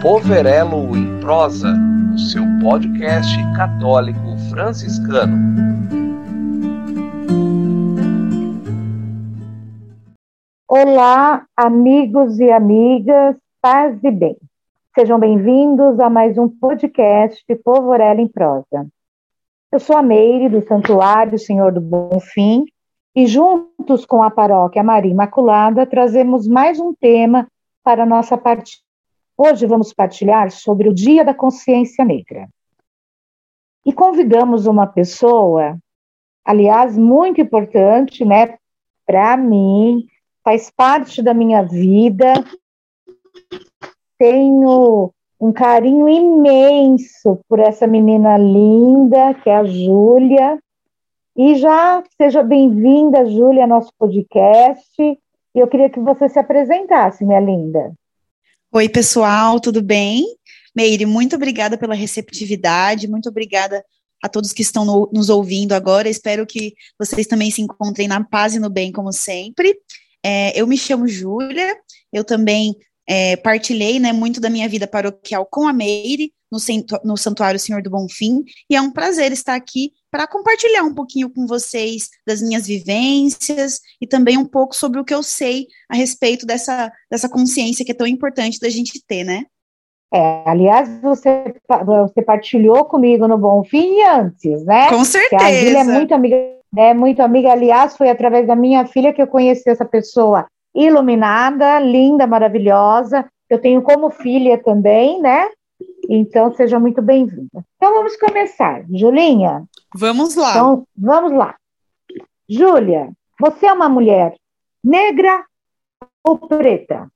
Poverelo em Prosa, o seu podcast católico franciscano. Olá, amigos e amigas, paz e bem. Sejam bem-vindos a mais um podcast Povorela em Prosa. Eu sou a Meire, do Santuário Senhor do Bom Fim, e juntos com a paróquia Maria Imaculada, trazemos mais um tema para a nossa partilha. Hoje vamos partilhar sobre o Dia da Consciência Negra. E convidamos uma pessoa, aliás, muito importante, né, para mim, faz parte da minha vida. Tenho um carinho imenso por essa menina linda, que é a Júlia, e já seja bem-vinda, Júlia, ao nosso podcast. E eu queria que você se apresentasse, minha linda. Oi, pessoal, tudo bem? Meire, muito obrigada pela receptividade, muito obrigada a todos que estão no, nos ouvindo agora. Espero que vocês também se encontrem na paz e no bem, como sempre. É, eu me chamo Júlia, eu também é, partilhei né, muito da minha vida paroquial com a Meire, no, no Santuário Senhor do Bonfim, e é um prazer estar aqui para compartilhar um pouquinho com vocês das minhas vivências e também um pouco sobre o que eu sei a respeito dessa, dessa consciência que é tão importante da gente ter, né? É, aliás, você, você partilhou comigo no Bonfim antes, né? Com certeza. a é muito amiga, é muito amiga, aliás, foi através da minha filha que eu conheci essa pessoa iluminada, linda, maravilhosa. Eu tenho como filha também, né? Então, seja muito bem-vinda. Então, vamos começar. Julinha? Vamos lá. Então, vamos lá. Júlia, você é uma mulher negra ou preta?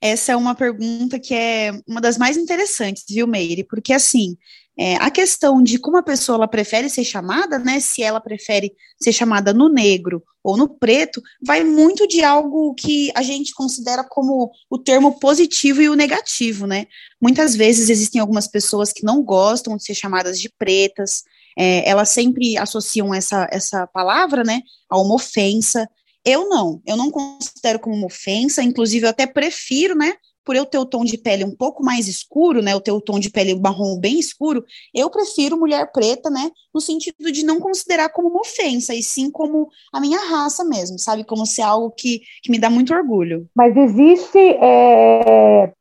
Essa é uma pergunta que é uma das mais interessantes, viu, Meire? Porque, assim, é, a questão de como a pessoa ela prefere ser chamada, né? Se ela prefere ser chamada no negro ou no preto, vai muito de algo que a gente considera como o termo positivo e o negativo, né? Muitas vezes existem algumas pessoas que não gostam de ser chamadas de pretas, é, elas sempre associam essa, essa palavra, né, a uma ofensa. Eu não, eu não considero como uma ofensa, inclusive eu até prefiro, né, por eu ter o tom de pele um pouco mais escuro, né, eu ter o tom de pele marrom bem escuro, eu prefiro mulher preta, né, no sentido de não considerar como uma ofensa, e sim como a minha raça mesmo, sabe, como se é algo que, que me dá muito orgulho. Mas existe, é,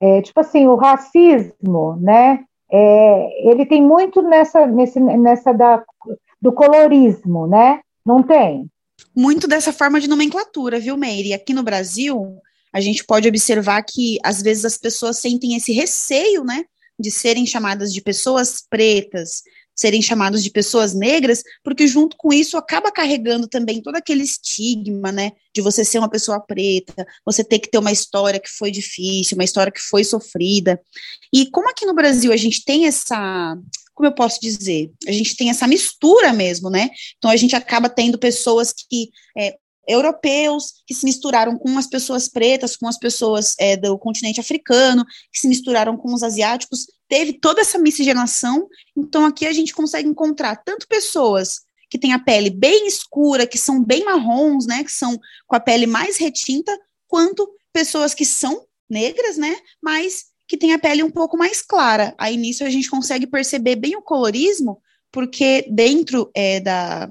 é, tipo assim, o racismo, né, é, ele tem muito nessa, nesse, nessa da, do colorismo, né, não tem? Muito dessa forma de nomenclatura, viu, Meire? Aqui no Brasil, a gente pode observar que às vezes as pessoas sentem esse receio, né, de serem chamadas de pessoas pretas, serem chamadas de pessoas negras, porque junto com isso acaba carregando também todo aquele estigma, né, de você ser uma pessoa preta, você ter que ter uma história que foi difícil, uma história que foi sofrida. E como aqui no Brasil a gente tem essa, como eu posso dizer, a gente tem essa mistura mesmo, né? Então a gente acaba tendo pessoas que é, europeus que se misturaram com as pessoas pretas, com as pessoas é, do continente africano, que se misturaram com os asiáticos, teve toda essa miscigenação. Então aqui a gente consegue encontrar tanto pessoas que têm a pele bem escura, que são bem marrons, né, que são com a pele mais retinta, quanto pessoas que são negras, né, mas que têm a pele um pouco mais clara. Aí nisso a gente consegue perceber bem o colorismo, porque dentro é, da,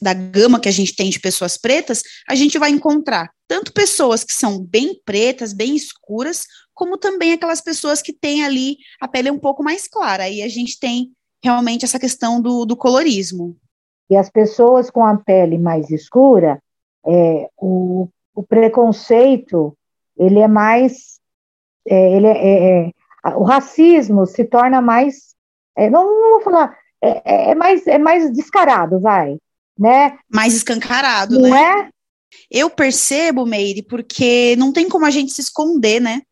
da gama que a gente tem de pessoas pretas, a gente vai encontrar tanto pessoas que são bem pretas, bem escuras, como também aquelas pessoas que têm ali a pele um pouco mais clara. Aí a gente tem realmente essa questão do, do colorismo. E as pessoas com a pele mais escura, é, o, o preconceito, ele é mais, é, ele é, é, é o racismo se torna mais, é, não, não, vou falar, é, é, mais, é mais descarado, vai, né? Mais escancarado, não né? é? Eu percebo, Meire, porque não tem como a gente se esconder, né?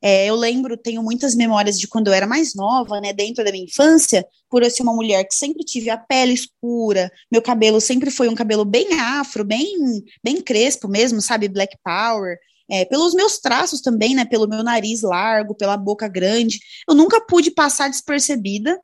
É, eu lembro, tenho muitas memórias de quando eu era mais nova, né, dentro da minha infância, por eu ser uma mulher que sempre tive a pele escura, meu cabelo sempre foi um cabelo bem afro, bem, bem crespo mesmo, sabe, black power, é, pelos meus traços também, né, pelo meu nariz largo, pela boca grande, eu nunca pude passar despercebida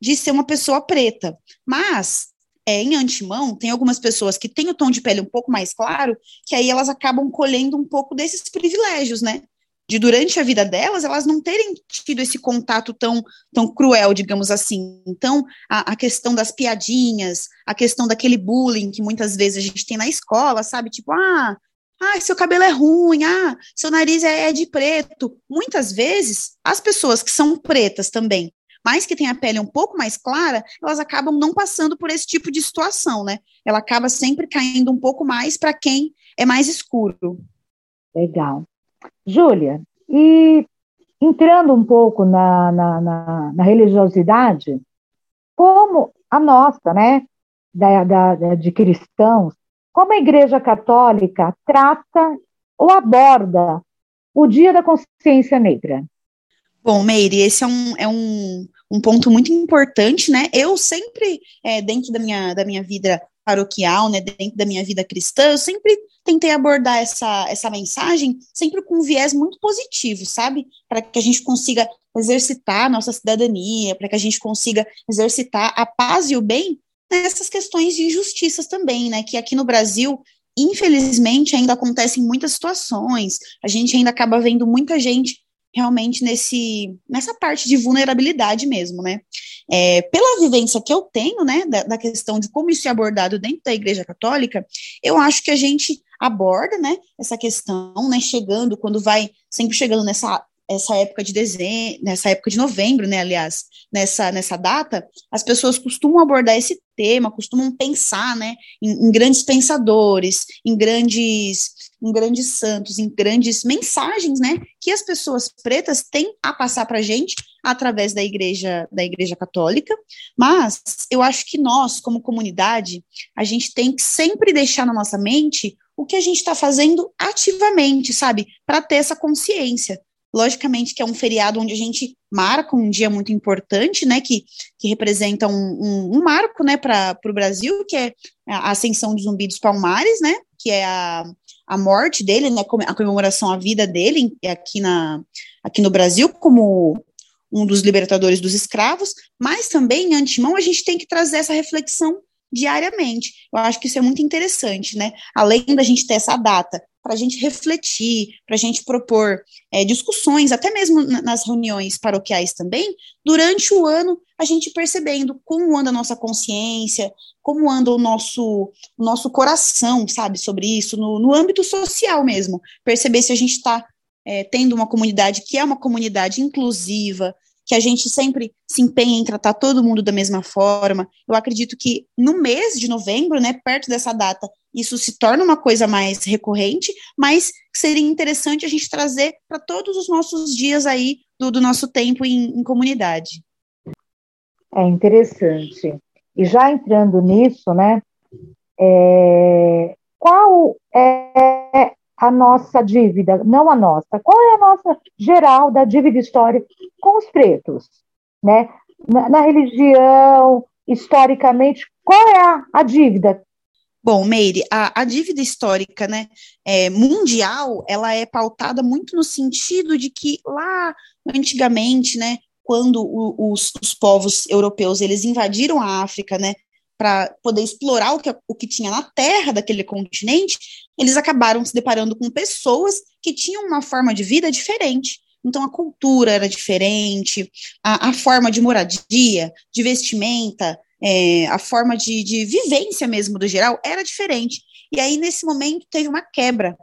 de ser uma pessoa preta, mas é, em antemão, tem algumas pessoas que têm o tom de pele um pouco mais claro, que aí elas acabam colhendo um pouco desses privilégios, né? de durante a vida delas, elas não terem tido esse contato tão, tão cruel, digamos assim. Então, a, a, questão das piadinhas, a questão daquele bullying que muitas vezes a gente tem na escola, sabe? Tipo, ah, ah, seu cabelo é ruim, ah, seu nariz é, é de preto. Muitas vezes, as pessoas que são pretas também, mas que têm a pele um pouco mais clara, elas acabam não passando por esse tipo de situação, né? Ela acaba sempre caindo um pouco mais para quem é mais escuro. Legal. Júlia, e entrando um pouco na, na, na, na, religiosidade, como a nossa, né, da, da, de cristãos, como a Igreja Católica trata ou aborda o Dia da Consciência Negra? Bom, Meire, esse é um, é um, um ponto muito importante, né? Eu sempre, é, dentro da minha, da minha vida paroquial, né, dentro da minha vida cristã, eu sempre tentei abordar essa, essa mensagem sempre com um viés muito positivo, sabe? Para que a gente consiga exercitar nossa cidadania, para que a gente consiga exercitar a paz e o bem nessas questões de injustiças também, né? Que aqui no Brasil, infelizmente, ainda acontecem muitas situações, a gente ainda acaba vendo muita gente realmente nesse, nessa parte de vulnerabilidade mesmo, né? É, pela vivência que eu tenho, né, da, da, questão de como isso é abordado dentro da Igreja Católica, eu acho que a gente aborda, né, essa questão, né, chegando, quando vai, sempre chegando nessa essa época de dezembro, nessa época de novembro, né, aliás, nessa, nessa data, as pessoas costumam abordar esse tema, costumam pensar, né, em, em grandes pensadores, em grandes em grandes santos, em grandes mensagens, né, que as pessoas pretas têm a passar para a gente através da igreja, da igreja católica, mas eu acho que nós, como comunidade, a gente tem que sempre deixar na nossa mente o que a gente está fazendo ativamente, sabe, para ter essa consciência. Logicamente que é um feriado onde a gente marca um dia muito importante, né, que, que representa um, um, um marco, né, para o Brasil, que é a ascensão do Zumbi dos Palmares, né, que é a, a morte dele, né, a comemoração à vida dele aqui, na, aqui no Brasil, como um dos libertadores dos escravos, mas também, em antemão, a gente tem que trazer essa reflexão diariamente. Eu acho que isso é muito interessante, né? Além da gente ter essa data para a gente refletir, para a gente propor é, discussões, até mesmo nas reuniões paroquiais também, durante o ano, a gente percebendo como anda a nossa consciência, como anda o nosso, o nosso coração, sabe, sobre isso, no, no âmbito social mesmo. Perceber se a gente está é, tendo uma comunidade que é uma comunidade inclusiva, que a gente sempre se empenha em tratar todo mundo da mesma forma. Eu acredito que no mês de novembro, né, perto dessa data, isso se torna uma coisa mais recorrente, mas seria interessante a gente trazer para todos os nossos dias aí do, do nosso tempo em, em comunidade. É interessante. E já entrando nisso, né, é, qual é a nossa dívida, não a nossa, qual é a nossa geral da dívida histórica com os pretos, né? Na, na religião, historicamente, qual é a, a dívida? Bom, Meire, a, a dívida histórica, né, é, mundial, ela é pautada muito no sentido de que lá antigamente, né, quando o, os, os povos europeus eles invadiram a África, né, para poder explorar o que, o que tinha na terra daquele continente, eles acabaram se deparando com pessoas que tinham uma forma de vida diferente. Então, a cultura era diferente, a, a forma de moradia, de vestimenta, é, a forma de, de vivência mesmo do geral era diferente. E aí, nesse momento, teve uma quebra.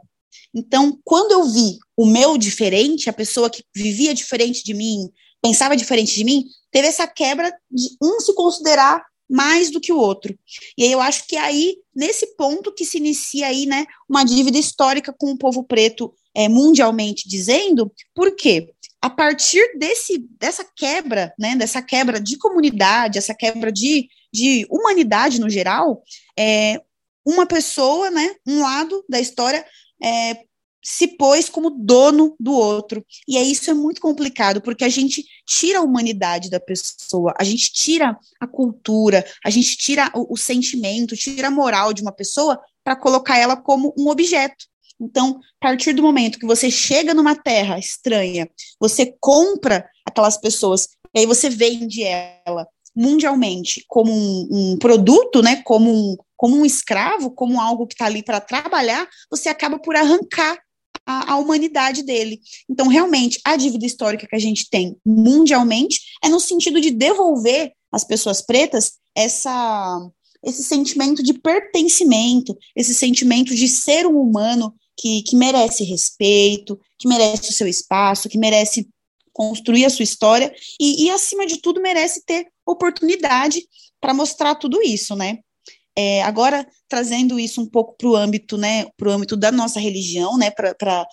Então, quando eu vi o meu diferente, a pessoa que vivia diferente de mim, pensava diferente de mim, teve essa quebra de um se considerar mais do que o outro. E aí eu acho que é aí, nesse ponto que se inicia aí, né, uma dívida histórica com o povo preto é, mundialmente dizendo, por quê? A partir desse, dessa quebra, né, dessa quebra de comunidade, essa quebra de, de humanidade no geral, é, uma pessoa, né, um lado da história é, se pôs como dono do outro. E aí isso é muito complicado, porque a gente tira a humanidade da pessoa, a gente tira a cultura, a gente tira o, o sentimento, tira a moral de uma pessoa para colocar ela como um objeto. Então, a partir do momento que você chega numa terra estranha, você compra aquelas pessoas, e aí você vende ela mundialmente como um, um produto, né, como um, como um escravo, como algo que está ali para trabalhar, você acaba por arrancar a, a, humanidade dele. Então, realmente, a dívida histórica que a gente tem mundialmente é no sentido de devolver às pessoas pretas essa, esse sentimento de pertencimento, esse sentimento de ser um humano que, que merece respeito, que merece o seu espaço, que merece construir a sua história e, e acima de tudo, merece ter oportunidade para mostrar tudo isso, né? É, agora, trazendo isso um pouco para o âmbito, né, para o âmbito da nossa religião, né, para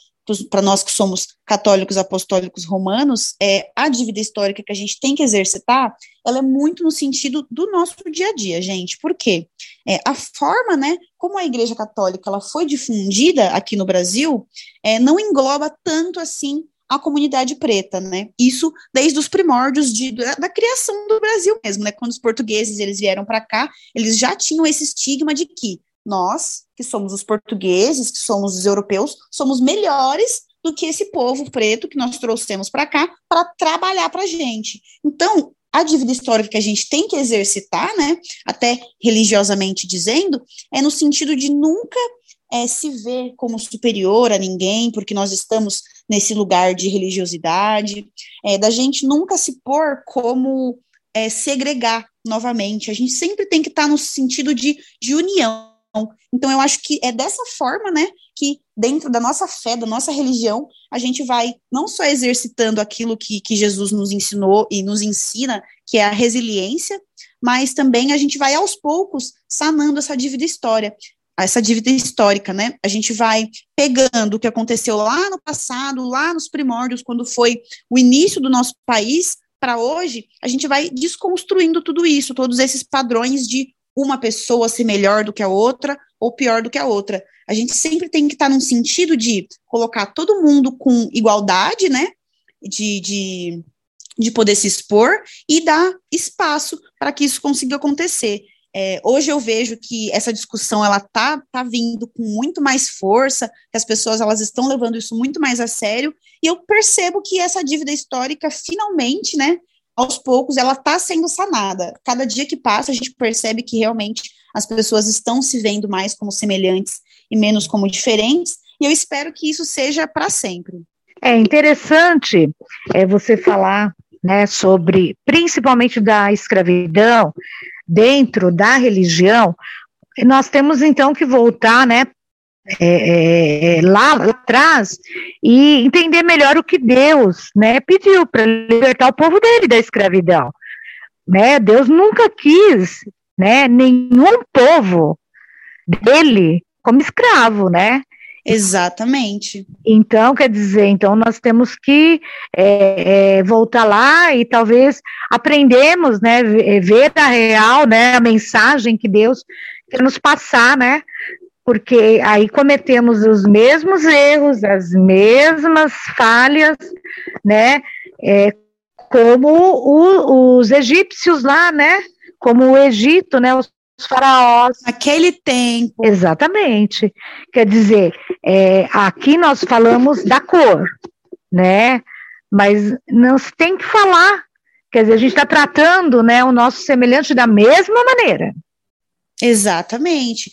nós que somos católicos apostólicos romanos, é, a dívida histórica que a gente tem que exercitar, ela é muito no sentido do nosso dia a dia, gente. Por quê? É, a forma, né, como a Igreja Católica ela foi difundida aqui no Brasil, é, não engloba tanto assim a comunidade preta, né? Isso desde os primórdios de, da, da criação do Brasil mesmo, né? Quando os portugueses eles vieram para cá, eles já tinham esse estigma de que nós, que somos os portugueses, que somos os europeus, somos melhores do que esse povo preto que nós trouxemos para cá para trabalhar para a gente. Então, a dívida histórica que a gente tem que exercitar, né, até religiosamente dizendo, é no sentido de nunca é, se ver como superior a ninguém, porque nós estamos nesse lugar de religiosidade, é, da gente nunca se pôr como é, segregar novamente. A gente sempre tem que estar no sentido de, de união. Então, eu acho que é dessa forma, né, que dentro da nossa fé, da nossa religião, a gente vai não só exercitando aquilo que, que Jesus nos ensinou e nos ensina, que é a resiliência, mas também a gente vai aos poucos sanando essa dívida história essa dívida histórica, né? A gente vai pegando o que aconteceu lá no passado, lá nos primórdios, quando foi o início do nosso país, para hoje, a gente vai desconstruindo tudo isso, todos esses padrões de uma pessoa ser melhor do que a outra ou pior do que a outra. A gente sempre tem que estar tá num sentido de colocar todo mundo com igualdade, né? De, de, de poder se expor e dar espaço para que isso consiga acontecer. É, hoje eu vejo que essa discussão ela tá, tá vindo com muito mais força, que as pessoas elas estão levando isso muito mais a sério, e eu percebo que essa dívida histórica finalmente, né, aos poucos, ela está sendo sanada. Cada dia que passa, a gente percebe que realmente as pessoas estão se vendo mais como semelhantes e menos como diferentes, e eu espero que isso seja para sempre. É interessante é, você falar né, sobre, principalmente da escravidão, dentro da religião, nós temos então que voltar, né, é, é, é, lá, lá, atrás e entender melhor o que Deus, né, pediu para libertar o povo dele da escravidão, né? Deus nunca quis, né, nenhum povo dele como escravo, né? Exatamente. Então, quer dizer, então nós temos que é, é, voltar lá e talvez aprendemos, né, ver a real, né, a mensagem que Deus quer nos passar, né, porque aí cometemos os mesmos erros, as mesmas falhas, né, é, como o, os egípcios lá, né, como o Egito, né, os faraós. Aquele tempo. Exatamente. Quer dizer, é, aqui nós falamos da cor, né? Mas não se tem que falar. Quer dizer, a gente está tratando né, o nosso semelhante da mesma maneira. Exatamente.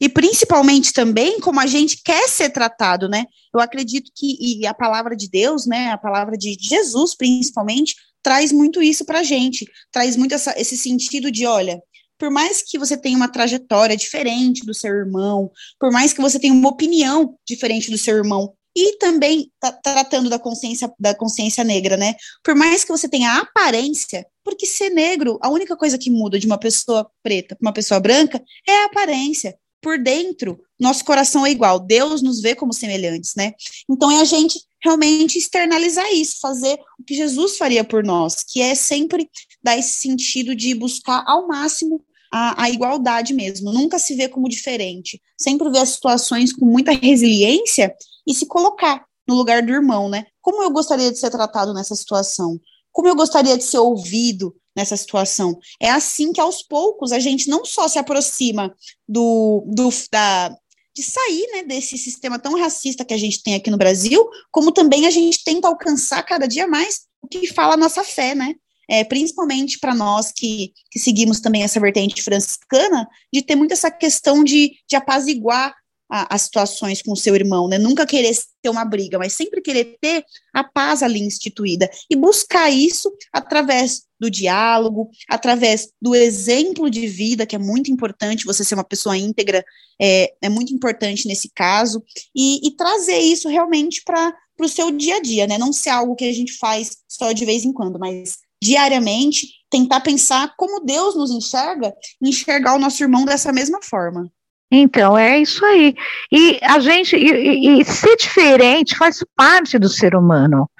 E principalmente também como a gente quer ser tratado, né? Eu acredito que e a palavra de Deus, né? A palavra de Jesus, principalmente, traz muito isso para a gente, traz muito essa, esse sentido de, olha, por mais que você tenha uma trajetória diferente do seu irmão, por mais que você tenha uma opinião diferente do seu irmão, e também tá tratando da consciência da consciência negra, né? Por mais que você tenha aparência, porque ser negro, a única coisa que muda de uma pessoa preta para uma pessoa branca é a aparência. Por dentro, nosso coração é igual. Deus nos vê como semelhantes, né? Então é a gente realmente externalizar isso, fazer o que Jesus faria por nós, que é sempre dar esse sentido de buscar ao máximo a, a, igualdade mesmo, nunca se vê como diferente, sempre ver as situações com muita resiliência e se colocar no lugar do irmão, né? Como eu gostaria de ser tratado nessa situação? Como eu gostaria de ser ouvido nessa situação? É assim que aos poucos a gente não só se aproxima do, do da, de sair né, desse sistema tão racista que a gente tem aqui no Brasil, como também a gente tenta alcançar cada dia mais o que fala a nossa fé, né? É, principalmente para nós que, que seguimos também essa vertente franciscana, de ter muito essa questão de, de apaziguar as situações com seu irmão, né? Nunca querer ter uma briga, mas sempre querer ter a paz ali instituída e buscar isso através do diálogo, através do exemplo de vida, que é muito importante, você ser uma pessoa íntegra é, é muito importante nesse caso, e, e trazer isso realmente para o seu dia a dia, né? Não ser algo que a gente faz só de vez em quando, mas diariamente tentar pensar como Deus nos enxerga enxergar o nosso irmão dessa mesma forma. Então, é isso aí. E a gente, e, e, ser diferente faz parte do ser humano.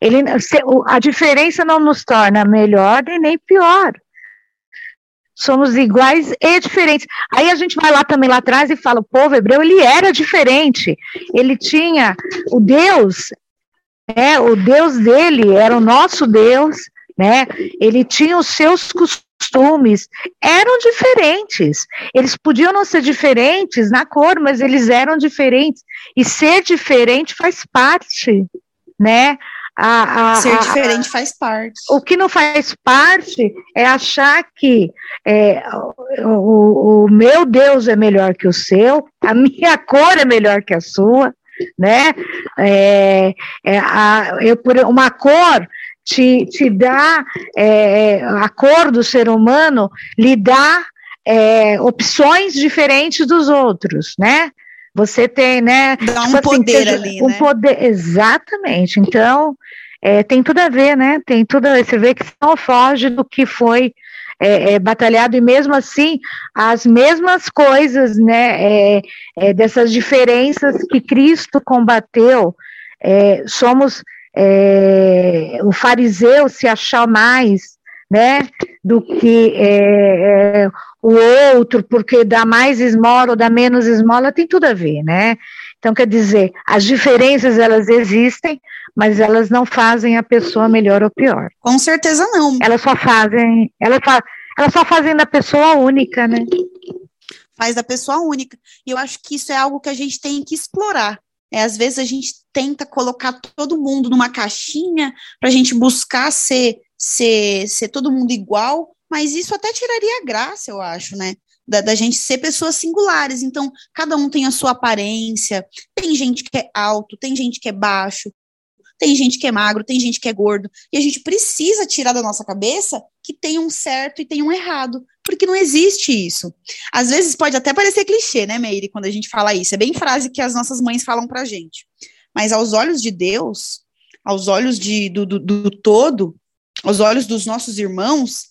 Ele, a diferença não nos torna melhor e nem pior. Somos iguais e diferentes. Aí a gente vai lá também lá atrás e fala, o povo hebreu, ele era diferente. Ele tinha o Deus, é, o Deus dele era o nosso Deus, né? Ele tinha os seus costumes, eram diferentes. Eles podiam não ser diferentes na cor, mas eles eram diferentes. E ser diferente faz parte, né? A, a, Ser diferente a, faz parte. O que não faz parte é achar que é, o, o, meu Deus é melhor que o seu, a minha cor é melhor que a sua, né? É, é a, eu, por uma cor te, te dá, é, a cor do ser humano lhe dá é, opções diferentes dos outros, né? Você tem, né? Dá um tipo assim, poder ali, um né? poder, exatamente. Então, é, tem tudo a ver, né? Tem tudo a ver. Você vê que não foge do que foi é, é, batalhado, e mesmo assim, as mesmas coisas, né? É, é, dessas diferenças que Cristo combateu, é, somos é, o fariseu se achar mais, né, do que é, é, o outro, porque dá mais esmola ou dá menos esmola, tem tudo a ver, né? Então, quer dizer, as diferenças elas existem, mas elas não fazem a pessoa melhor ou pior. Com certeza não. Elas só fazem, elas, fa, elas só fazem da pessoa única, né? Faz da pessoa única. E eu acho que isso é algo que a gente tem que explorar. É, às vezes a gente tenta colocar todo mundo numa caixinha para a gente buscar ser, ser, ser todo mundo igual, mas isso até tiraria a graça, eu acho, né? Da, da, gente ser pessoas singulares. Então, cada um tem a sua aparência. Tem gente que é alto, tem gente que é baixo, tem gente que é magro, tem gente que é gordo. E a gente precisa tirar da nossa cabeça que tem um certo e tem um errado porque não existe isso. Às vezes pode até parecer clichê, né, Meire, quando a gente fala isso. É bem frase que as nossas mães falam pra gente. Mas aos olhos de Deus, aos olhos de, do, do, do todo, aos olhos dos nossos irmãos,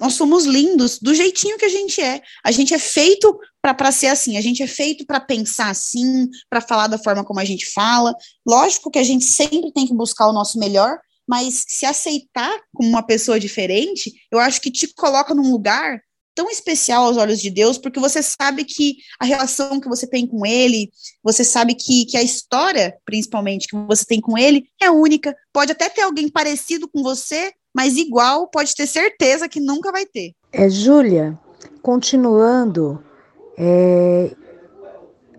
nós somos lindos do jeitinho que a gente é. A gente é feito para ser assim, a gente é feito para pensar assim, para falar da forma como a gente fala. Lógico que a gente sempre tem que buscar o nosso melhor, mas se aceitar como uma pessoa diferente, eu acho que te coloca num lugar tão especial aos olhos de Deus, porque você sabe que a relação que você tem com Ele, você sabe que, que a história, principalmente, que você tem com Ele é única. Pode até ter alguém parecido com você, mas igual, pode ter certeza que nunca vai ter. É, Júlia, continuando, é,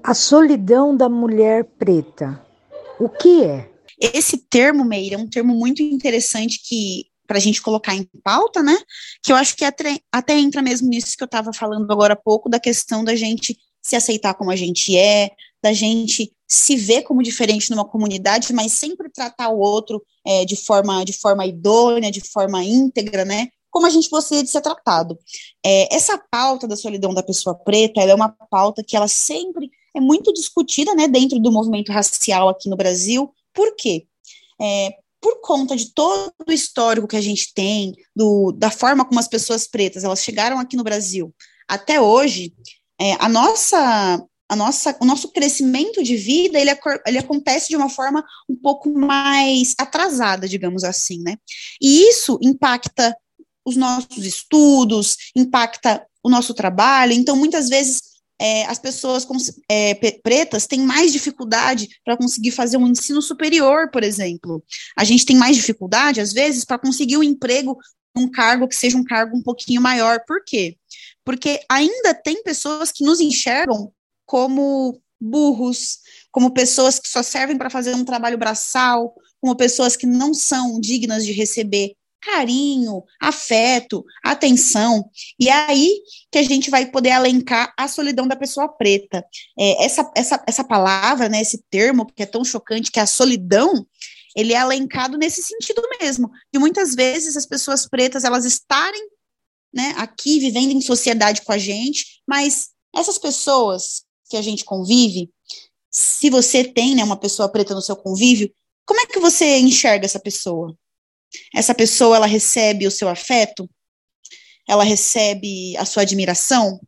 a solidão da mulher preta, o que é? Esse termo, Meira, é um termo muito interessante que para a gente colocar em pauta, né? Que eu acho que até, até entra mesmo nisso que eu estava falando agora há pouco, da questão da gente se aceitar como a gente é, da gente se ver como diferente numa comunidade, mas sempre tratar o outro é, de forma de forma idônea, de forma íntegra, né? Como a gente gostaria de ser tratado. É, essa pauta da solidão da pessoa preta, ela é uma pauta que ela sempre é muito discutida, né, dentro do movimento racial aqui no Brasil, por quê? É, por conta de todo o histórico que a gente tem, do, da forma como as pessoas pretas elas chegaram aqui no Brasil até hoje, é, a nossa, a nossa, o nosso crescimento de vida ele, ele acontece de uma forma um pouco mais atrasada, digamos assim, né? E isso impacta os nossos estudos, impacta o nosso trabalho. Então, muitas vezes é, as pessoas é, pretas têm mais dificuldade para conseguir fazer um ensino superior, por exemplo. A gente tem mais dificuldade, às vezes, para conseguir um emprego, um cargo que seja um cargo um pouquinho maior. Por quê? Porque ainda tem pessoas que nos enxergam como burros, como pessoas que só servem para fazer um trabalho braçal, como pessoas que não são dignas de receber carinho, afeto, atenção. E é aí que a gente vai poder alencar a solidão da pessoa preta. É, essa, essa, essa palavra, né, esse termo que é tão chocante, que é a solidão, ele é alencado nesse sentido mesmo, de muitas vezes as pessoas pretas elas estarem né, aqui vivendo em sociedade com a gente, mas essas pessoas que a gente convive, se você tem né, uma pessoa preta no seu convívio, como é que você enxerga essa pessoa? Essa pessoa ela recebe o seu afeto? Ela recebe a sua admiração?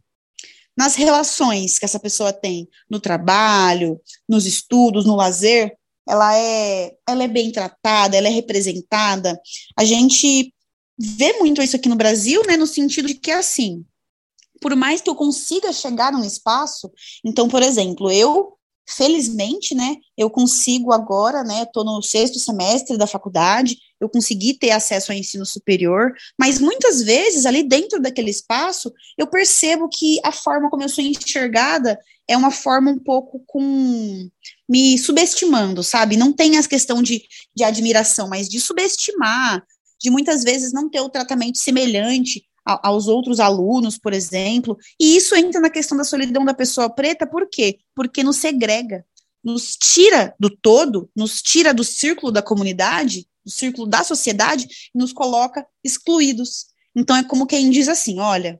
Nas relações que essa pessoa tem no trabalho, nos estudos, no lazer, ela é, ela é bem tratada, ela é representada. A gente vê muito isso aqui no Brasil, né, no sentido de que assim, por mais que eu consiga chegar num espaço, então, por exemplo, eu felizmente, né, eu consigo agora, né, estou no sexto semestre da faculdade, eu consegui ter acesso ao ensino superior, mas muitas vezes ali dentro daquele espaço, eu percebo que a forma como eu sou enxergada é uma forma um pouco com me subestimando, sabe? Não tem a questão de, de admiração, mas de subestimar, de muitas vezes não ter o tratamento semelhante aos outros alunos, por exemplo. E isso entra na questão da solidão da pessoa preta, por quê? Porque nos segrega, nos tira do todo, nos tira do círculo da comunidade, do círculo da sociedade, e nos coloca excluídos. Então é como quem diz assim: olha,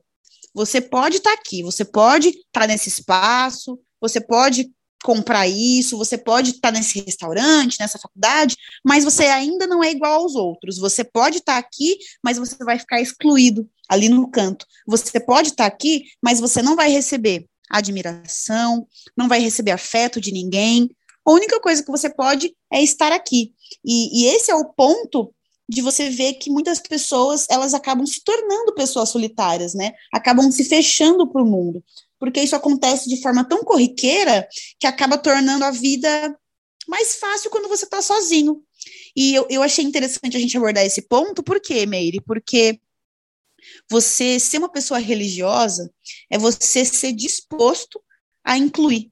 você pode estar tá aqui, você pode estar tá nesse espaço, você pode comprar isso, você pode estar nesse restaurante, nessa faculdade, mas você ainda não é igual aos outros. Você pode estar aqui, mas você vai ficar excluído ali no canto. Você pode estar aqui, mas você não vai receber admiração, não vai receber afeto de ninguém. A única coisa que você pode é estar aqui. E, e esse é o ponto de você ver que muitas pessoas elas acabam se tornando pessoas solitárias, né? Acabam se fechando para o mundo porque isso acontece de forma tão corriqueira que acaba tornando a vida mais fácil quando você está sozinho. E eu, eu achei interessante a gente abordar esse ponto, por quê, Meire? Porque você ser uma pessoa religiosa é você ser disposto a incluir.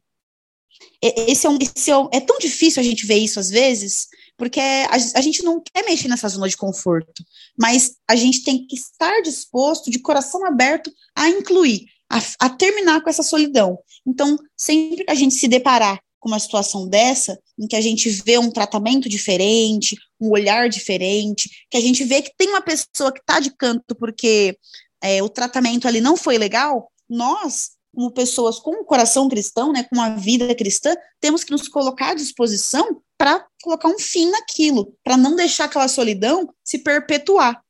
Esse é, um, esse é, um, é tão difícil a gente ver isso às vezes, porque a, a, gente não quer mexer nessa zona de conforto, mas a gente tem que estar disposto, de coração aberto, a incluir a, a terminar com essa solidão. Então, sempre que a gente se deparar com uma situação dessa, em que a gente vê um tratamento diferente, um olhar diferente, que a gente vê que tem uma pessoa que está de canto porque é, o tratamento ali não foi legal, nós, como pessoas com um coração cristão, né, com uma vida cristã, temos que nos colocar à disposição para colocar um fim naquilo, para não deixar aquela solidão se perpetuar.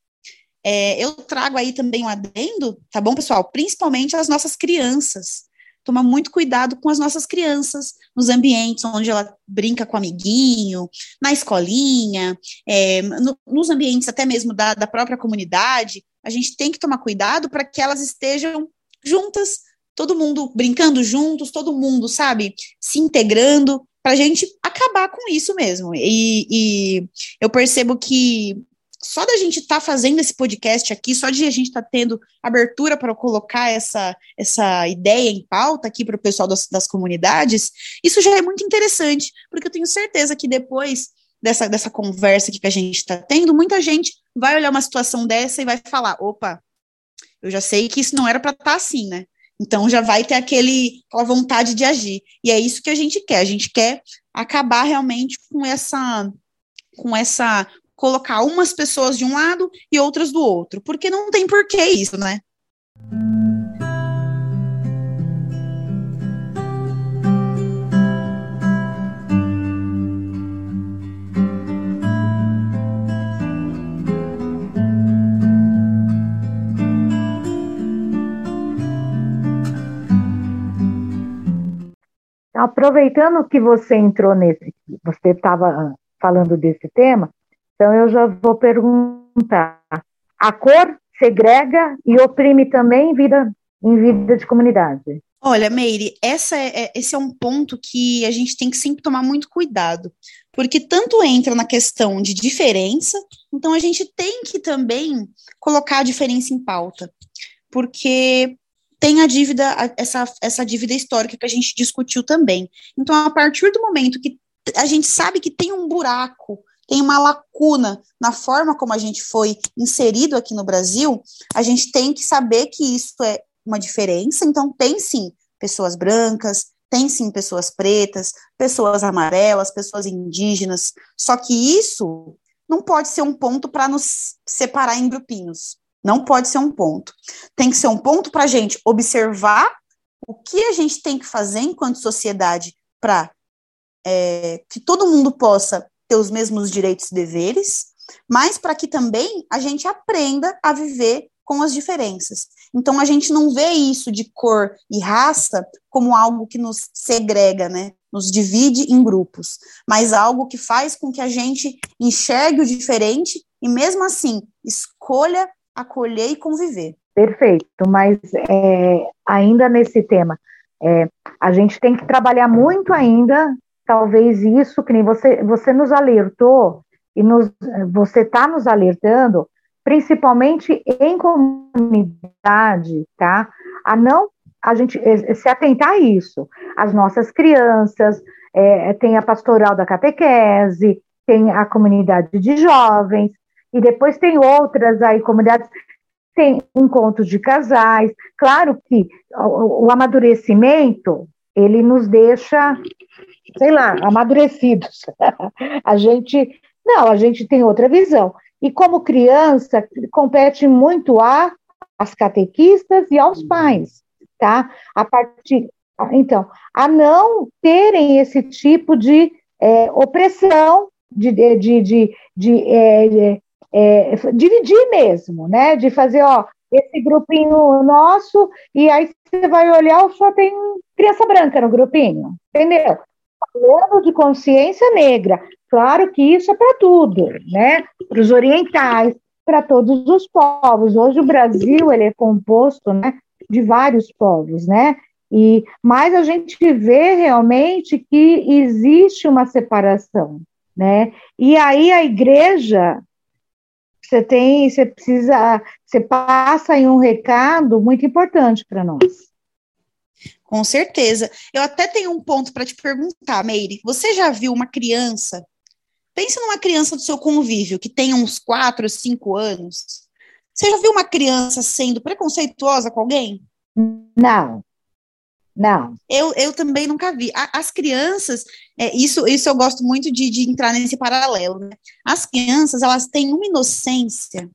É, eu trago aí também um adendo, tá bom, pessoal? Principalmente as nossas crianças. Tomar muito cuidado com as nossas crianças, nos ambientes onde ela brinca com amiguinho, na escolinha, é, no, nos ambientes até mesmo da, da própria comunidade. A gente tem que tomar cuidado para que elas estejam juntas, todo mundo brincando juntos, todo mundo, sabe, se integrando, para a gente acabar com isso mesmo. E, e eu percebo que só da gente estar tá fazendo esse podcast aqui, só de a gente estar tá tendo abertura para colocar essa, essa ideia em pauta aqui para o pessoal das, das comunidades, isso já é muito interessante, porque eu tenho certeza que depois dessa, dessa conversa que a gente está tendo, muita gente vai olhar uma situação dessa e vai falar: opa, eu já sei que isso não era para estar tá assim, né? Então já vai ter aquele, aquela vontade de agir. E é isso que a gente quer. A gente quer acabar realmente com essa com essa colocar umas pessoas de um lado e outras do outro, porque não tem porquê isso, né? Aproveitando que você entrou nesse, você estava falando desse tema, então eu já vou perguntar: a cor segrega e oprime também vida, em vida de comunidade? Olha, Meire, essa é, é, esse é um ponto que a gente tem que sempre tomar muito cuidado, porque tanto entra na questão de diferença, então a gente tem que também colocar a diferença em pauta, porque tem a dívida, essa, essa dívida histórica que a gente discutiu também. Então, a partir do momento que a gente sabe que tem um buraco tem uma lacuna na forma como a gente foi inserido aqui no Brasil, a gente tem que saber que isso é uma diferença. Então, tem sim pessoas brancas, tem sim pessoas pretas, pessoas amarelas, pessoas indígenas. Só que isso não pode ser um ponto para nos separar em grupinhos. Não pode ser um ponto. Tem que ser um ponto para a gente observar o que a gente tem que fazer enquanto sociedade para é, que todo mundo possa ter os mesmos direitos e deveres, mas para que também a gente aprenda a viver com as diferenças. Então a gente não vê isso de cor e raça como algo que nos segrega, né? Nos divide em grupos, mas algo que faz com que a gente enxergue o diferente e mesmo assim escolha acolher e conviver. Perfeito, mas é, ainda nesse tema, é, a gente tem que trabalhar muito ainda, talvez isso que nem você, você nos alertou e nos, você está nos alertando principalmente em comunidade, tá? A não a gente eh, se atentar a isso. As nossas crianças, é, tem a pastoral da catequese, tem a comunidade de jovens, e depois tem outras aí comunidades, tem encontros de casais. Claro que o, o amadurecimento, ele nos deixa, sei lá, amadurecidos. a gente, não, a gente tem outra visão. E como criança, compete muito a as catequistas e aos pais, tá? A partir, então, a não terem esse tipo de é, opressão, de, de, de, de, de é, é, dividir mesmo, né? De fazer, ó, esse grupinho nosso, e aí você vai olhar, só tem criança branca no grupinho, entendeu? Falando de consciência negra, Claro que isso é para tudo, né? Para os orientais, para todos os povos. Hoje o Brasil ele é composto, né, de vários povos, né? E mas a gente vê realmente que existe uma separação, né? E aí a igreja você tem, você precisa, você passa aí um recado muito importante para nós. Com certeza. Eu até tenho um ponto para te perguntar, Meire. Você já viu uma criança Pense numa criança do seu convívio, que tem uns 4, 5 anos. Você já viu uma criança sendo preconceituosa com alguém? Não. Não. Eu, eu também nunca vi. As crianças, é, isso, isso eu gosto muito de, de entrar nesse paralelo. Né? As crianças, elas têm uma inocência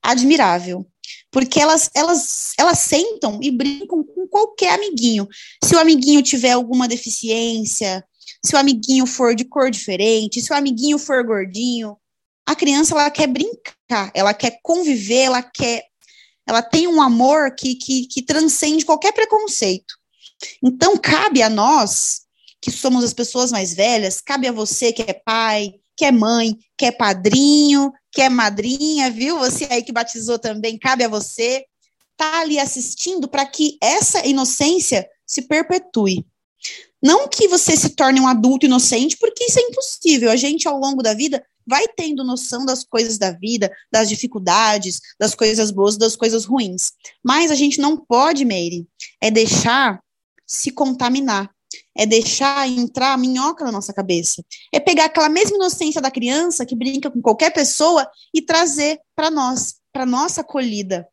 admirável. Porque elas, elas, elas sentam e brincam qualquer amiguinho. Se o amiguinho tiver alguma deficiência, se o amiguinho for de cor diferente, se o amiguinho for gordinho. A criança ela quer brincar, ela quer conviver, ela quer, ela tem um amor que, que, que transcende qualquer preconceito. Então cabe a nós que somos as pessoas mais velhas, cabe a você que é pai, que é mãe, que é padrinho, que é madrinha, viu? Você aí que batizou também, cabe a você tá ali assistindo para que essa inocência se perpetue. Não que você se torne um adulto inocente, porque isso é impossível. A gente, ao longo da vida, vai tendo noção das coisas da vida, das dificuldades, das coisas boas, das coisas ruins. Mas a gente não pode, Meire, é deixar se contaminar. É deixar entrar a minhoca na nossa cabeça. É pegar aquela mesma inocência da criança que brinca com qualquer pessoa e trazer para nós, para nossa acolhida,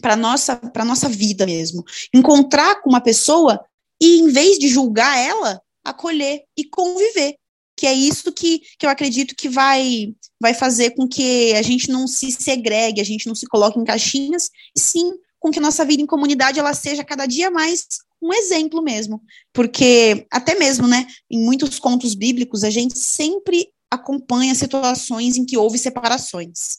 para nossa, para nossa vida mesmo. Encontrar com uma pessoa e em vez de julgar ela, acolher e conviver, que é isso que, que eu acredito que vai, vai fazer com que a gente não se segregue, a gente não se coloque em caixinhas, e sim com que a nossa vida em comunidade ela seja cada dia mais um exemplo mesmo, porque até mesmo, né, em muitos contos bíblicos a gente sempre acompanha situações em que houve separações.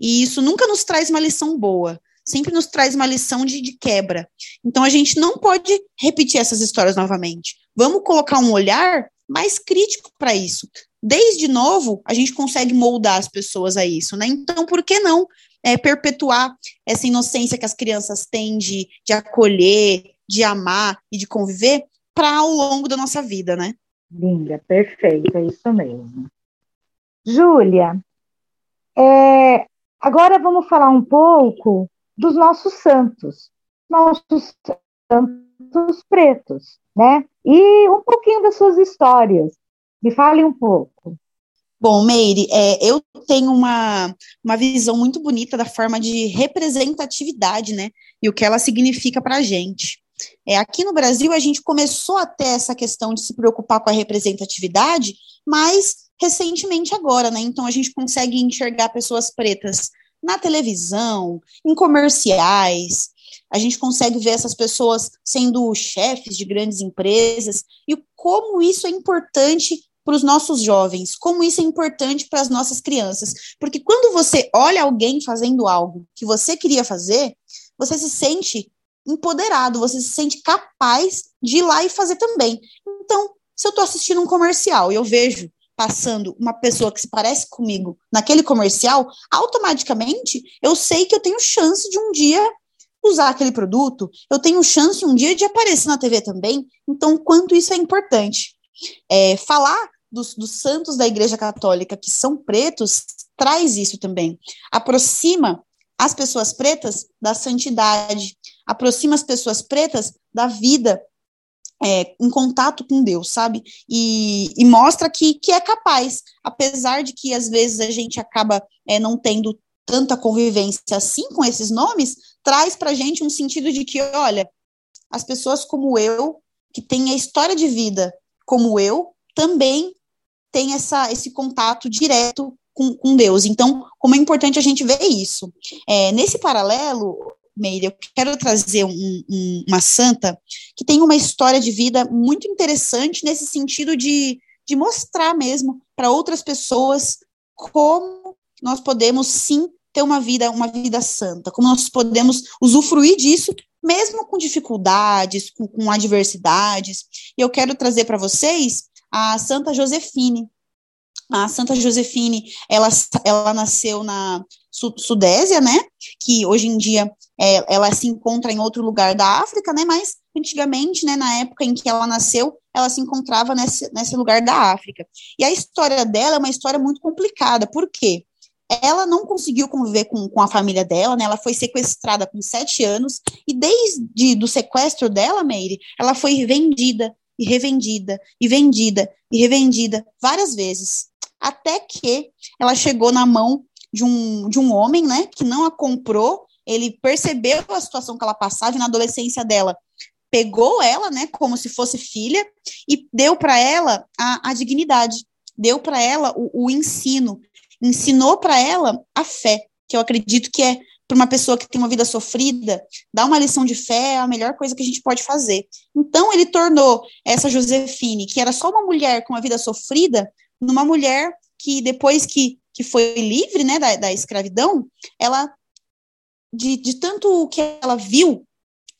E isso nunca nos traz uma lição boa sempre nos traz uma lição de, de quebra. Então a gente não pode repetir essas histórias novamente. Vamos colocar um olhar mais crítico para isso. Desde novo, a gente consegue moldar as pessoas a isso, né? Então, por que não é, perpetuar essa inocência que as crianças têm de, de acolher, de amar e de conviver para ao longo da nossa vida, né? Linda, perfeita, é isso mesmo. Júlia, é, agora vamos falar um pouco dos nossos santos, nossos santos pretos, né? E um pouquinho das suas histórias. Me fale um pouco. Bom, Meire, é, eu tenho uma, uma visão muito bonita da forma de representatividade, né? E o que ela significa para a gente. É, aqui no Brasil, a gente começou a ter essa questão de se preocupar com a representatividade, mas recentemente agora, né? Então, a gente consegue enxergar pessoas pretas na televisão, em comerciais, a gente consegue ver essas pessoas sendo chefes de grandes empresas, e como isso é importante para os nossos jovens, como isso é importante para as nossas crianças. Porque quando você olha alguém fazendo algo que você queria fazer, você se sente empoderado, você se sente capaz de ir lá e fazer também. Então, se eu estou assistindo um comercial e eu vejo passando uma pessoa que se parece comigo naquele comercial, automaticamente eu sei que eu tenho chance de um dia usar aquele produto, eu tenho chance um dia de aparecer na TV também. Então, quanto isso é importante. É, falar dos, dos santos da Igreja Católica que são pretos traz isso também. Aproxima as pessoas pretas da santidade, aproxima as pessoas pretas da vida é, em contato com Deus, sabe? E, e, mostra que, que é capaz, apesar de que às vezes a gente acaba é, não tendo tanta convivência assim com esses nomes, traz para gente um sentido de que, olha, as pessoas como eu, que têm a história de vida como eu, também tem essa, esse contato direto com, com Deus. Então, como é importante a gente ver isso. É, nesse paralelo, Meire, eu quero trazer um, um, uma santa que tem uma história de vida muito interessante nesse sentido de, de mostrar mesmo para outras pessoas como nós podemos sim ter uma vida, uma vida santa, como nós podemos usufruir disso, mesmo com dificuldades, com, com adversidades. E eu quero trazer para vocês a Santa Josefine. A Santa Josefine, ela, ela nasceu na Sudésia, né, que hoje em dia é, ela se encontra em outro lugar da África, né, mas antigamente, né, na época em que ela nasceu, ela se encontrava nesse, nesse lugar da África. E a história dela é uma história muito complicada, por quê? Ela não conseguiu conviver com, com a família dela, né, ela foi sequestrada com sete anos, e desde do sequestro dela, Meire, ela foi vendida e revendida, e vendida, e revendida várias vezes, até que ela chegou na mão de um, de um homem, né, que não a comprou, ele percebeu a situação que ela passava, na adolescência dela, pegou ela, né, como se fosse filha, e deu para ela a, a, dignidade, deu para ela o, o ensino, ensinou para ela a fé, que eu acredito que é para uma pessoa que tem uma vida sofrida, dar uma lição de fé é a melhor coisa que a gente pode fazer. Então, ele tornou essa Josefine, que era só uma mulher com uma vida sofrida, numa mulher que, depois que, que foi livre né, da, da escravidão, ela, de, de tanto que ela viu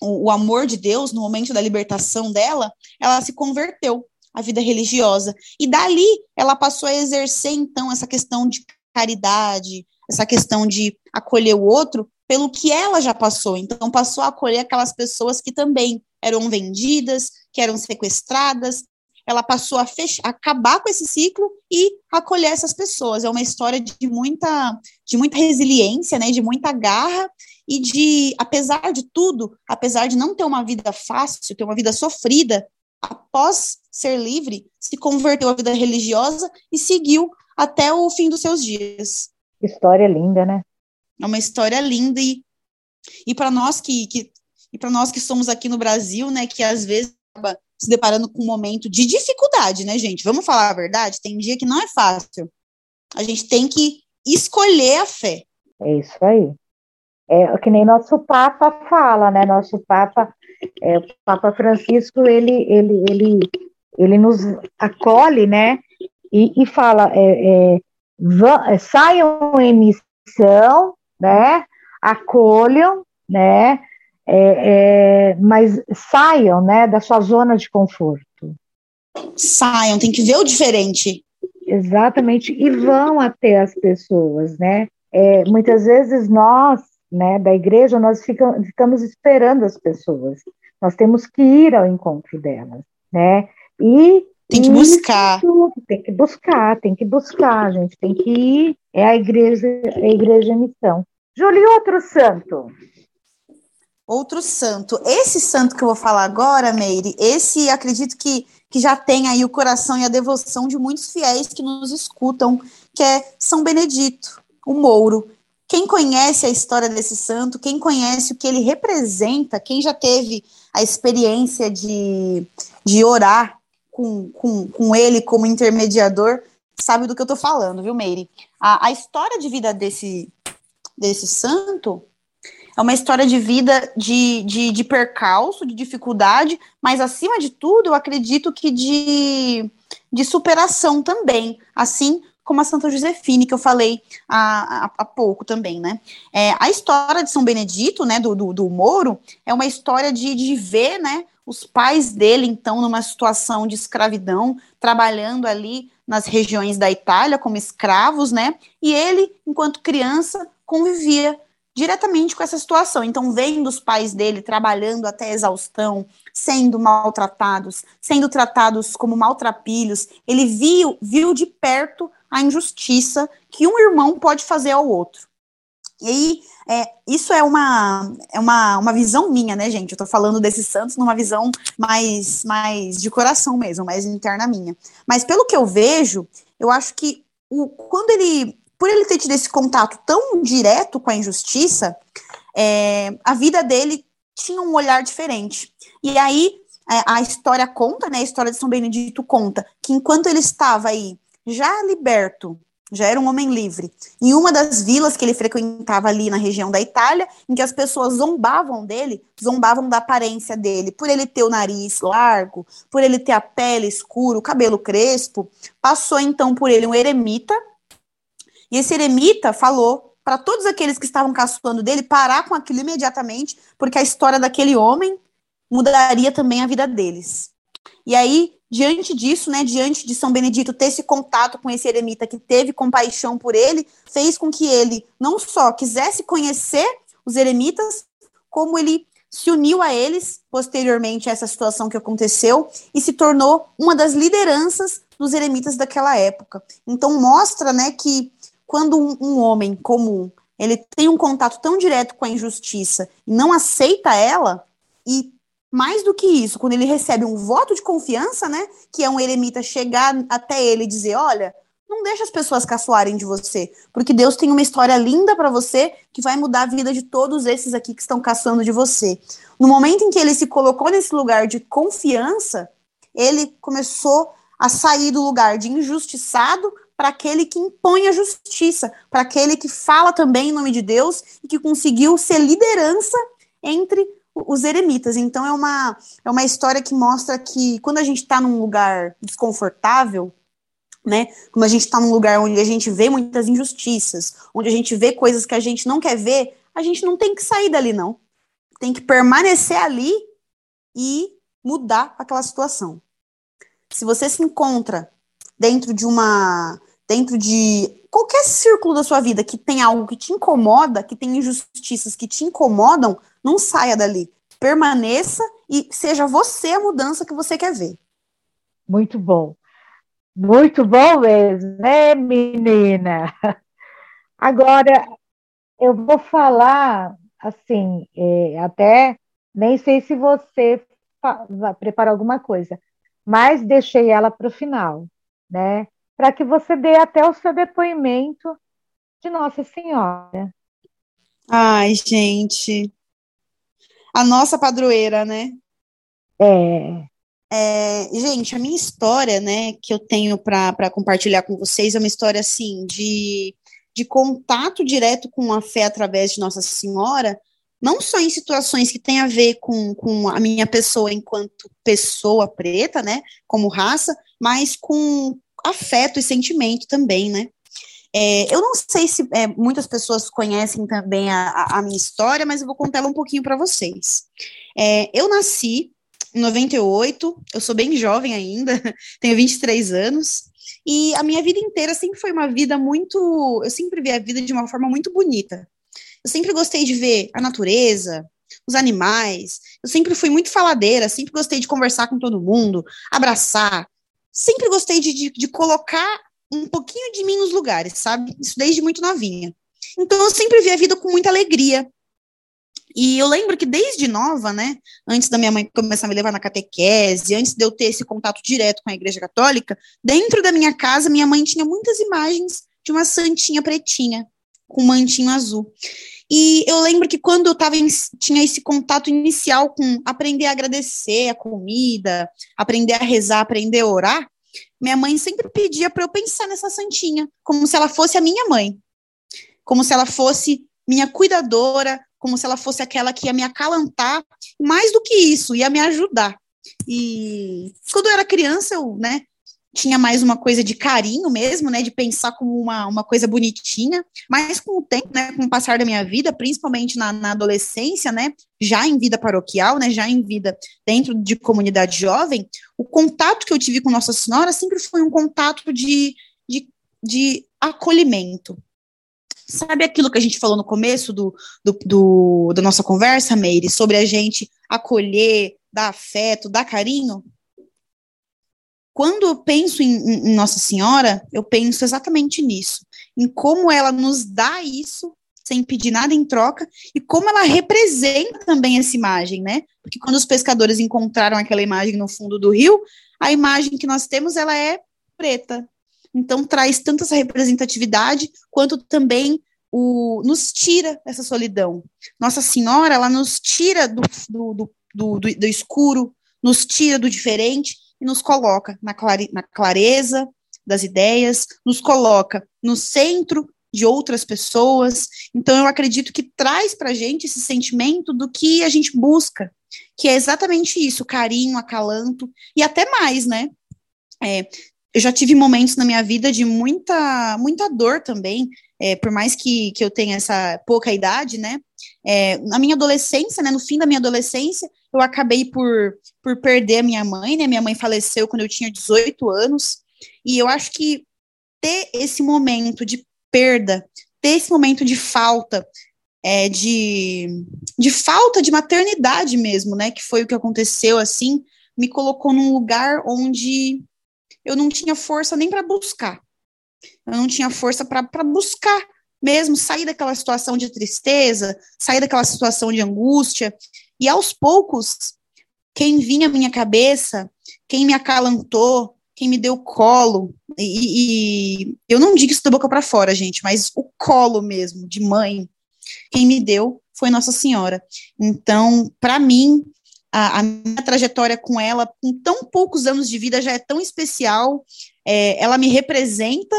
o, o amor de Deus no momento da libertação dela, ela se converteu à vida religiosa. E dali ela passou a exercer, então, essa questão de caridade, essa questão de acolher o outro pelo que ela já passou. Então, passou a acolher aquelas pessoas que também eram vendidas, que eram sequestradas. Ela passou a fechar, acabar com esse ciclo e acolher essas pessoas. É uma história de muita, de muita resiliência, né, de muita garra e de, apesar de tudo, apesar de não ter uma vida fácil, ter uma vida sofrida, após ser livre, se converteu à vida religiosa e seguiu até o fim dos seus dias. História linda, né? É uma história linda e, e para nós que, que e para nós que somos aqui no Brasil, né, que às vezes se deparando com um momento de dificuldade, né, gente? Vamos falar a verdade, tem dia que não é fácil. A gente tem que escolher a fé. É isso aí. É que nem nosso Papa fala, né? Nosso Papa, é, o Papa Francisco, ele, ele, ele, ele nos acolhe, né? E, e fala, é, é, é saiam em missão, né? Acolham, né? É, é, mas saiam, né, da sua zona de conforto. Saiam, tem que ver o diferente. Exatamente, e vão até as pessoas, né? É, muitas vezes nós, né, da igreja, nós ficam, ficamos esperando as pessoas. Nós temos que ir ao encontro delas, né? E tem que buscar. tem que buscar, tem que buscar, gente. Tem que ir. É a igreja, é a igreja missão. Júlio, outro santo. Outro santo. Esse santo que eu vou falar agora, Meire, esse acredito que, que já tem aí o coração e a devoção de muitos fiéis que nos escutam, que é São Benedito, o Mouro. Quem conhece a história desse santo, quem conhece o que ele representa, quem já teve a experiência de, de orar com, com, com ele como intermediador, sabe do que eu tô falando, viu, Meire? A, a história de vida desse, desse santo é uma história de vida de, de, de percalço, de dificuldade, mas acima de tudo, eu acredito que de, de superação também, assim como a Santa Josefine, que eu falei há, há, há pouco também, né? É, a história de São Benedito, né, do, do, do Moro, é uma história de, de ver, né, os pais dele, então, numa situação de escravidão, trabalhando ali nas regiões da Itália como escravos, né? E ele, enquanto criança, convivia diretamente com essa situação. Então, vendo os pais dele trabalhando até exaustão, sendo maltratados, sendo tratados como maltrapilhos, ele viu, viu de perto a injustiça que um irmão pode fazer ao outro. E aí, é, isso é uma, é uma, uma visão minha, né, gente? Eu tô falando desses santos numa visão mais, mais de coração mesmo, mais interna minha. Mas pelo que eu vejo, eu acho que o, quando ele por ele ter tido esse contato tão direto com a injustiça, é, a vida dele tinha um olhar diferente. E aí é, a história conta, né? A história de São Benedito conta que enquanto ele estava aí já liberto, já era um homem livre, em uma das vilas que ele frequentava ali na região da Itália, em que as pessoas zombavam dele, zombavam da aparência dele, por ele ter o nariz largo, por ele ter a pele escura, o cabelo crespo, passou então por ele um eremita e esse eremita falou para todos aqueles que estavam caçoando dele parar com aquilo imediatamente, porque a história daquele homem mudaria também a vida deles. E aí, diante disso, né, diante de São Benedito ter esse contato com esse eremita que teve compaixão por ele, fez com que ele não só quisesse conhecer os eremitas, como ele se uniu a eles posteriormente a essa situação que aconteceu e se tornou uma das lideranças dos eremitas daquela época. Então mostra, né, que quando um, um homem comum ele tem um contato tão direto com a injustiça e não aceita ela, e mais do que isso, quando ele recebe um voto de confiança, né, que é um eremita chegar até ele e dizer, olha, não deixa as pessoas caçoarem de você, porque Deus tem uma história linda para você que vai mudar a vida de todos esses aqui que estão caçando de você. No momento em que ele se colocou nesse lugar de confiança, ele começou a sair do lugar de injustiçado para aquele que impõe a justiça, para aquele que fala também em nome de Deus e que conseguiu ser liderança entre os eremitas. Então é uma, é uma história que mostra que quando a gente está num lugar desconfortável, né? Quando a gente está num lugar onde a gente vê muitas injustiças, onde a gente vê coisas que a gente não quer ver, a gente não tem que sair dali, não. Tem que permanecer ali e mudar aquela situação. Se você se encontra dentro de uma. dentro de qualquer círculo da sua vida que tem algo que te incomoda, que tem injustiças que te incomodam, não saia dali. Permaneça e seja você a mudança que você quer ver. Muito bom. Muito bom mesmo, né, menina? Agora, eu vou falar, assim, é, até nem sei se você vai preparar alguma coisa, mas deixei ela para o final né? Para que você dê até o seu depoimento de Nossa Senhora. Ai, gente. A nossa padroeira, né? É. é gente, a minha história, né, que eu tenho para compartilhar com vocês é uma história assim de, de contato direto com a fé através de Nossa Senhora, não só em situações que têm a ver com, com a minha pessoa enquanto pessoa preta, né, como raça, mas com afeto e sentimento também, né? É, eu não sei se é, muitas pessoas conhecem também a, a, minha história, mas eu vou contar um pouquinho para vocês. É, eu nasci em 98, eu sou bem jovem ainda, tenho 23 anos, e a minha vida inteira sempre foi uma vida muito. Eu sempre vi a vida de uma forma muito bonita. Eu sempre gostei de ver a natureza, os animais. Eu sempre fui muito faladeira, sempre gostei de conversar com todo mundo, abraçar, sempre gostei de, de, de colocar um pouquinho de mim nos lugares, sabe? Isso desde muito novinha. Então eu sempre vi a vida com muita alegria. E eu lembro que desde nova, né, antes da minha mãe começar a me levar na catequese, antes de eu ter esse contato direto com a Igreja Católica, dentro da minha casa, minha mãe tinha muitas imagens de uma santinha pretinha, com mantinho azul. E eu lembro que quando eu tava em, tinha esse contato inicial com aprender a agradecer a comida, aprender a rezar, aprender a orar, minha mãe sempre pedia para eu pensar nessa santinha, como se ela fosse a minha mãe, como se ela fosse minha cuidadora, como se ela fosse aquela que ia me acalantar, mais do que isso, ia me ajudar. E quando eu era criança, eu, né, tinha mais uma coisa de carinho mesmo, né, de pensar como uma, uma coisa bonitinha, mas com o tempo, né, com o passar da minha vida, principalmente na, na adolescência, né, já em vida paroquial, né, já em vida dentro de comunidade jovem, o contato que eu tive com Nossa Senhora sempre foi um contato de, de, de acolhimento. Sabe aquilo que a gente falou no começo do, do, do da nossa conversa, Meire, sobre a gente acolher, dar afeto, dar carinho? Quando eu penso em, em, Nossa Senhora, eu penso exatamente nisso, em como ela nos dá isso sem pedir nada em troca e como ela representa também essa imagem, né? Porque quando os pescadores encontraram aquela imagem no fundo do rio, a imagem que nós temos ela é preta. Então traz tanto essa representatividade quanto também o, nos tira essa solidão. Nossa Senhora, ela nos tira do, do, do, do, do escuro, nos tira do diferente e nos coloca na, clare, na clareza das ideias, nos coloca no centro de outras pessoas. Então, eu acredito que traz para a gente esse sentimento do que a gente busca, que é exatamente isso: carinho, acalanto e até mais, né? É, eu já tive momentos na minha vida de muita, muita dor também, é, por mais que, que eu tenha essa pouca idade, né? É, na minha adolescência, né, no fim da minha adolescência, eu acabei por, por perder a minha mãe, né? Minha mãe faleceu quando eu tinha 18 anos, e eu acho que ter esse momento de perda, ter esse momento de falta, é, de, de falta de maternidade mesmo, né? Que foi o que aconteceu, assim, me colocou num lugar onde eu não tinha força nem para buscar. Eu não tinha força para buscar mesmo sair daquela situação de tristeza, sair daquela situação de angústia. E aos poucos, quem vinha à minha cabeça, quem me acalantou, quem me deu colo, e, e eu não digo isso da boca para fora, gente, mas o colo mesmo, de mãe, quem me deu foi Nossa Senhora. Então, para mim, a, a, minha trajetória com ela, com tão poucos anos de vida, já é tão especial. É, ela me representa,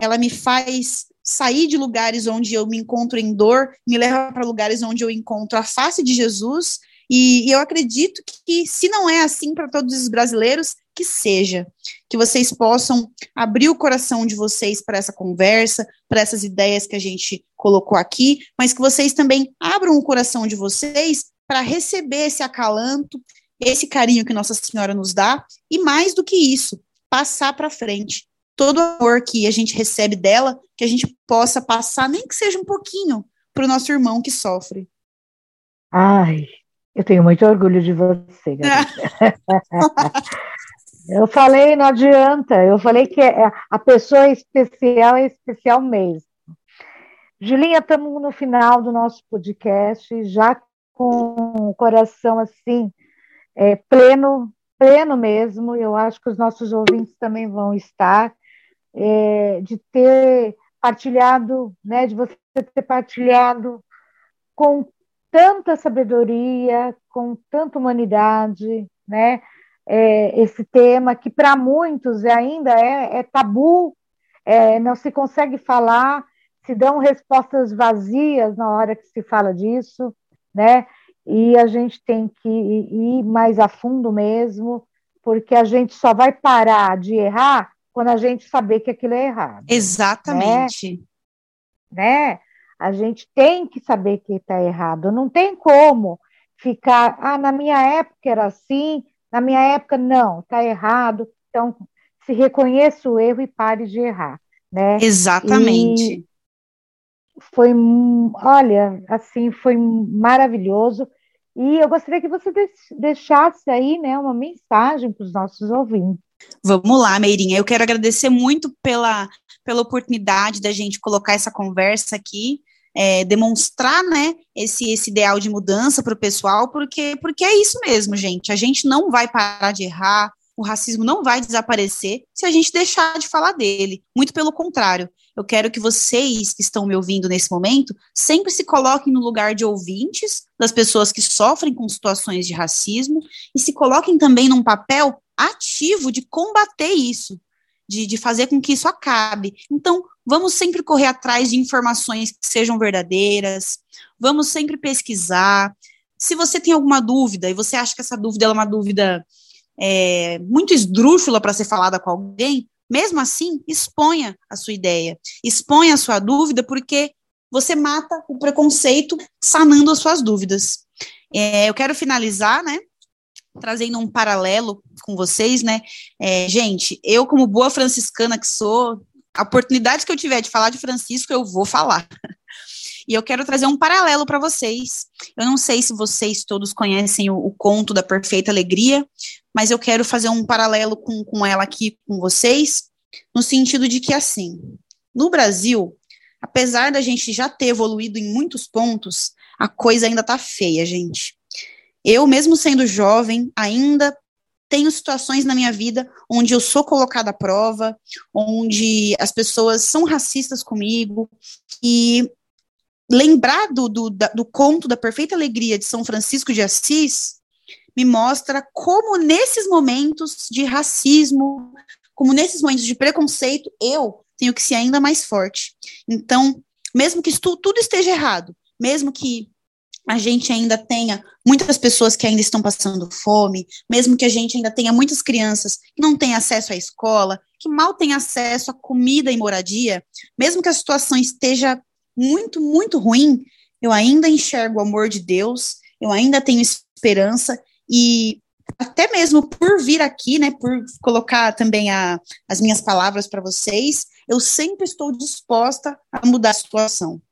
ela me faz sair de lugares onde eu me encontro em dor, me leva para lugares onde eu encontro a face de Jesus, e, e eu acredito que, que, se não é assim para todos os brasileiros, que seja. Que vocês possam abrir o coração de vocês para essa conversa, para essas ideias que a gente colocou aqui, mas que vocês também abram o coração de vocês para receber esse acalanto, esse carinho que Nossa Senhora nos dá, e mais do que isso, passar para frente todo o amor que a gente recebe dela, que a gente possa passar, nem que seja um pouquinho, para o nosso irmão que sofre. Ai, eu tenho muito orgulho de você, Eu falei, não adianta. Eu falei que é, a pessoa especial é especial mesmo. Julinha, estamos no final do nosso podcast, já com o coração assim, é, pleno, pleno mesmo. Eu acho que os nossos ouvintes também vão estar é, de ter partilhado, né, de você ter partilhado com tanta sabedoria, com tanta humanidade, né, é, esse tema que para muitos ainda é, é tabu, é, não se consegue falar, se dão respostas vazias na hora que se fala disso, né, e a gente tem que ir mais a fundo mesmo, porque a gente só vai parar de errar quando a gente saber que aquilo é errado. Exatamente. Né? né? A gente tem que saber que está errado. Não tem como ficar, ah, na minha época era assim, na minha época não, está errado. Então, se reconheça o erro e pare de errar, né? Exatamente. E foi, olha, assim, foi maravilhoso. E eu gostaria que você deixasse aí, né, uma mensagem para os nossos ouvintes. Vamos lá, Meirinha. Eu quero agradecer muito pela, pela oportunidade da gente colocar essa conversa aqui. é, demonstrar, né, esse, esse ideal de mudança para o pessoal, porque, porque é isso mesmo, gente. A gente não vai parar de errar, o racismo não vai desaparecer se a gente deixar de falar dele. Muito pelo contrário. Eu quero que vocês que estão me ouvindo nesse momento sempre se coloquem no lugar de ouvintes das pessoas que sofrem com situações de racismo e se coloquem também num papel ativo de combater isso, de, de fazer com que isso acabe. Então, vamos sempre correr atrás de informações que sejam verdadeiras, vamos sempre pesquisar. Se você tem alguma dúvida e você acha que essa dúvida é uma dúvida é, muito esdrúxula para ser falada com alguém, mesmo assim, exponha a sua ideia, exponha a sua dúvida, porque você mata o preconceito sanando as suas dúvidas. É, eu quero finalizar, né, trazendo um paralelo com vocês, né, é, gente, eu como boa franciscana que sou, a oportunidade que eu tiver de falar de Francisco, eu vou falar. E eu quero trazer um paralelo para vocês. Eu não sei se vocês todos conhecem o, o, conto da Perfeita Alegria, mas eu quero fazer um paralelo com, com ela aqui com vocês, no sentido de que, assim, no Brasil, apesar da gente já ter evoluído em muitos pontos, a coisa ainda tá feia, gente. Eu, mesmo sendo jovem, ainda tenho situações na minha vida onde eu sou colocada à prova, onde as pessoas são racistas comigo, e lembrar do, do, do conto da perfeita alegria de São Francisco de Assis me mostra como nesses momentos de racismo, como nesses momentos de preconceito, eu tenho que ser ainda mais forte. Então, mesmo que tudo esteja errado, mesmo que a gente ainda tenha muitas pessoas que ainda estão passando fome, mesmo que a gente ainda tenha muitas crianças que não têm acesso à escola, que mal têm acesso a comida e moradia, mesmo que a situação esteja muito, muito ruim, eu ainda enxergo o amor de Deus, eu ainda tenho esperança e até mesmo por vir aqui, né, por colocar também a, as minhas palavras para vocês, eu sempre estou disposta a mudar a situação.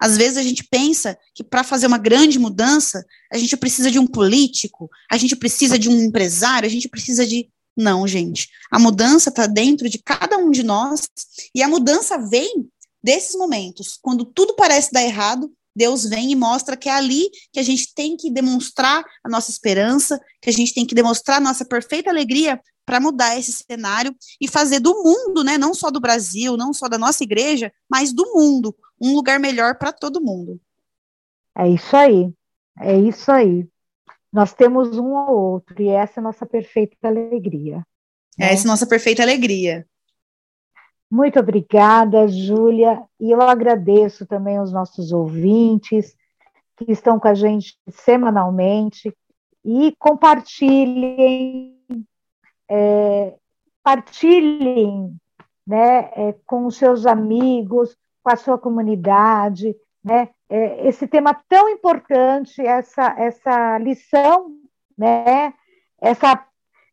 Às vezes a gente pensa que para fazer uma grande mudança, a gente precisa de um político, a gente precisa de um empresário, a gente precisa de. Não, gente. A mudança está dentro de cada um de nós e a mudança vem desses momentos, quando tudo parece dar errado, Deus vem e mostra que é ali que a gente tem que demonstrar a nossa esperança, que a gente tem que demonstrar a nossa perfeita alegria para mudar esse cenário e fazer do mundo, né, não só do Brasil, não só da nossa igreja, mas do mundo, um lugar melhor para todo mundo. É isso aí. É isso aí. Nós temos um ao outro e essa é a nossa perfeita alegria. Né? Essa é a nossa perfeita alegria. Muito obrigada, Júlia, e eu agradeço também aos nossos ouvintes que estão com a gente semanalmente. E compartilhem, é, partilhem né, é, com os seus amigos, com a sua comunidade, né, é, esse tema tão importante, essa, essa lição, né, essa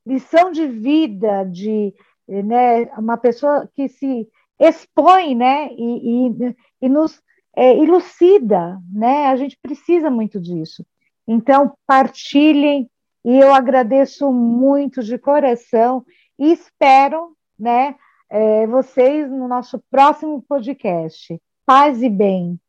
lição de vida, de, né, uma pessoa que se expõe, né, e, e, e nos é, ilucida, né, a gente precisa muito disso. Então, partilhem, e eu agradeço muito de coração, e espero, né, é, vocês no nosso próximo podcast. Paz e bem.